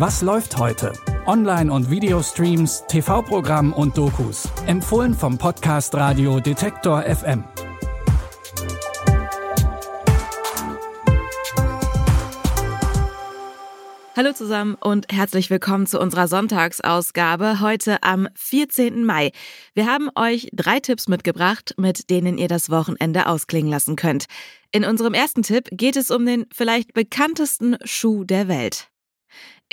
Was läuft heute? Online- und Videostreams, TV-Programm und Dokus. Empfohlen vom Podcast Radio Detektor FM. Hallo zusammen und herzlich willkommen zu unserer Sonntagsausgabe heute am 14. Mai. Wir haben euch drei Tipps mitgebracht, mit denen ihr das Wochenende ausklingen lassen könnt. In unserem ersten Tipp geht es um den vielleicht bekanntesten Schuh der Welt.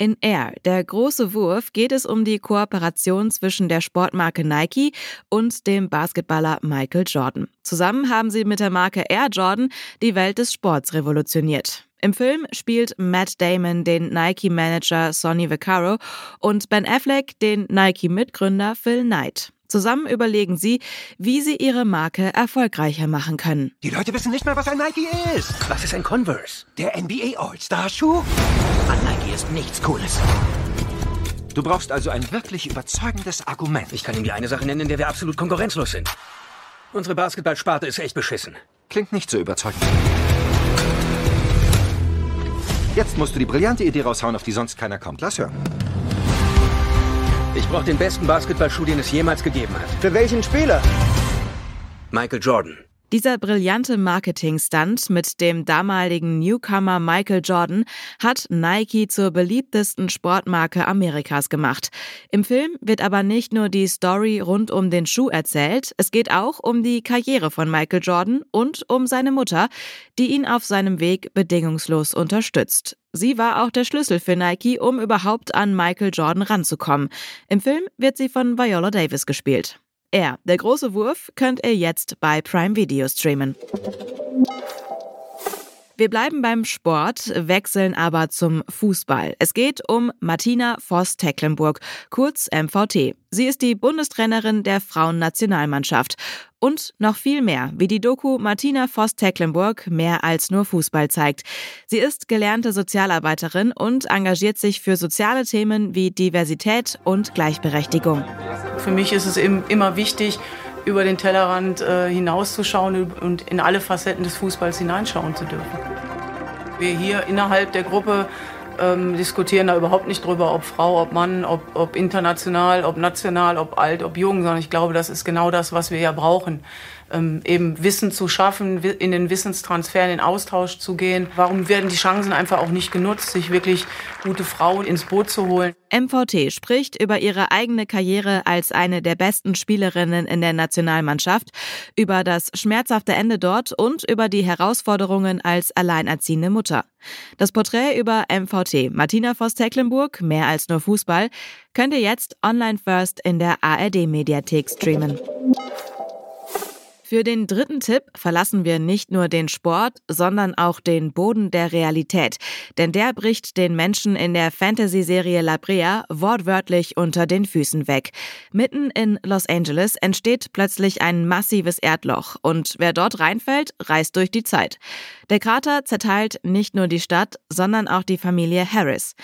In Air, der große Wurf, geht es um die Kooperation zwischen der Sportmarke Nike und dem Basketballer Michael Jordan. Zusammen haben sie mit der Marke Air Jordan die Welt des Sports revolutioniert. Im Film spielt Matt Damon den Nike-Manager Sonny Vaccaro und Ben Affleck den Nike-Mitgründer Phil Knight. Zusammen überlegen sie, wie sie ihre Marke erfolgreicher machen können. Die Leute wissen nicht mal, was ein Nike ist. Was ist ein Converse? Der NBA All-Star-Schuh? An Nike ist nichts Cooles. Du brauchst also ein wirklich überzeugendes Argument. Ich kann Ihnen die eine Sache nennen, in der wir absolut konkurrenzlos sind. Unsere Basketballsparte ist echt beschissen. Klingt nicht so überzeugend. Jetzt musst du die brillante Idee raushauen, auf die sonst keiner kommt. Lass hören. Ich brauche den besten Basketballschuh, den es jemals gegeben hat. Für welchen Spieler? Michael Jordan. Dieser brillante Marketing-Stunt mit dem damaligen Newcomer Michael Jordan hat Nike zur beliebtesten Sportmarke Amerikas gemacht. Im Film wird aber nicht nur die Story rund um den Schuh erzählt, es geht auch um die Karriere von Michael Jordan und um seine Mutter, die ihn auf seinem Weg bedingungslos unterstützt. Sie war auch der Schlüssel für Nike, um überhaupt an Michael Jordan ranzukommen. Im Film wird sie von Viola Davis gespielt. Er, der große Wurf, könnt ihr jetzt bei Prime Video streamen. Wir bleiben beim Sport, wechseln aber zum Fußball. Es geht um Martina Voss-Tecklenburg, kurz MVT. Sie ist die Bundestrainerin der Frauennationalmannschaft. Und noch viel mehr, wie die Doku Martina Voss-Tecklenburg mehr als nur Fußball zeigt. Sie ist gelernte Sozialarbeiterin und engagiert sich für soziale Themen wie Diversität und Gleichberechtigung. Für mich ist es immer wichtig, über den Tellerrand äh, hinauszuschauen und in alle Facetten des Fußballs hineinschauen zu dürfen. Wir hier innerhalb der Gruppe ähm, diskutieren da überhaupt nicht drüber, ob Frau, ob Mann, ob, ob international, ob national, ob alt, ob jung, sondern ich glaube, das ist genau das, was wir ja brauchen ähm, eben Wissen zu schaffen, in den Wissenstransfer, in den Austausch zu gehen. Warum werden die Chancen einfach auch nicht genutzt, sich wirklich gute Frauen ins Boot zu holen? MVT spricht über ihre eigene Karriere als eine der besten Spielerinnen in der Nationalmannschaft, über das schmerzhafte Ende dort und über die Herausforderungen als alleinerziehende Mutter. Das Porträt über MVT, Martina Voss-Tecklenburg, mehr als nur Fußball, könnt ihr jetzt online first in der ARD-Mediathek streamen. Für den dritten Tipp verlassen wir nicht nur den Sport, sondern auch den Boden der Realität. Denn der bricht den Menschen in der Fantasy-Serie La Brea wortwörtlich unter den Füßen weg. Mitten in Los Angeles entsteht plötzlich ein massives Erdloch und wer dort reinfällt, reist durch die Zeit. Der Krater zerteilt nicht nur die Stadt, sondern auch die Familie Harris.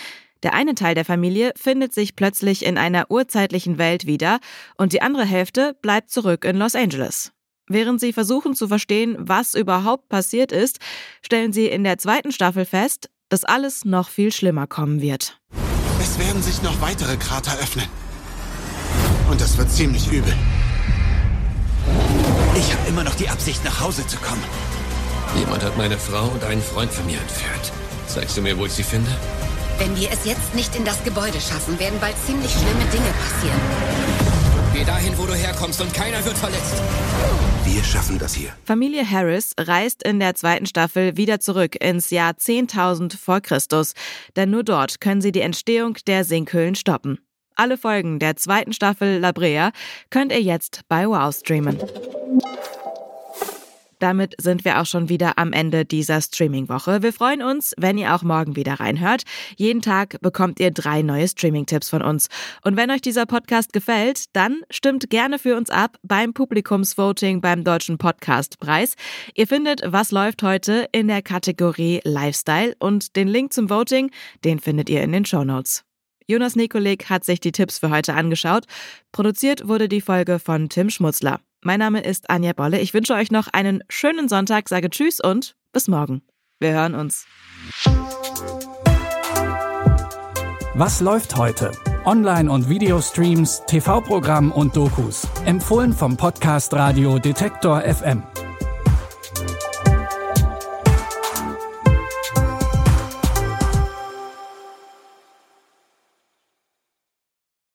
Der eine Teil der Familie findet sich plötzlich in einer urzeitlichen Welt wieder und die andere Hälfte bleibt zurück in Los Angeles. Während sie versuchen zu verstehen, was überhaupt passiert ist, stellen sie in der zweiten Staffel fest, dass alles noch viel schlimmer kommen wird. Es werden sich noch weitere Krater öffnen. Und das wird ziemlich übel. Ich habe immer noch die Absicht, nach Hause zu kommen. Jemand hat meine Frau und einen Freund von mir entführt. Zeigst du mir, wo ich sie finde? Wenn wir es jetzt nicht in das Gebäude schaffen, werden bald ziemlich schlimme Dinge passieren. Geh dahin, wo du herkommst und keiner wird verletzt. Wir schaffen das hier. Familie Harris reist in der zweiten Staffel wieder zurück ins Jahr 10.000 vor Christus, denn nur dort können sie die Entstehung der Sinkhöhlen stoppen. Alle Folgen der zweiten Staffel La Brea könnt ihr jetzt bei Wow streamen. Damit sind wir auch schon wieder am Ende dieser Streaming-Woche. Wir freuen uns, wenn ihr auch morgen wieder reinhört. Jeden Tag bekommt ihr drei neue Streaming-Tipps von uns. Und wenn euch dieser Podcast gefällt, dann stimmt gerne für uns ab beim Publikumsvoting beim Deutschen Podcastpreis. Ihr findet, was läuft heute in der Kategorie Lifestyle und den Link zum Voting, den findet ihr in den Show Notes. Jonas Nikolik hat sich die Tipps für heute angeschaut. Produziert wurde die Folge von Tim Schmutzler. Mein Name ist Anja Bolle. Ich wünsche euch noch einen schönen Sonntag, sage Tschüss und bis morgen. Wir hören uns. Was läuft heute? Online- und Videostreams, TV-Programm und Dokus. Empfohlen vom Podcast Radio Detektor FM.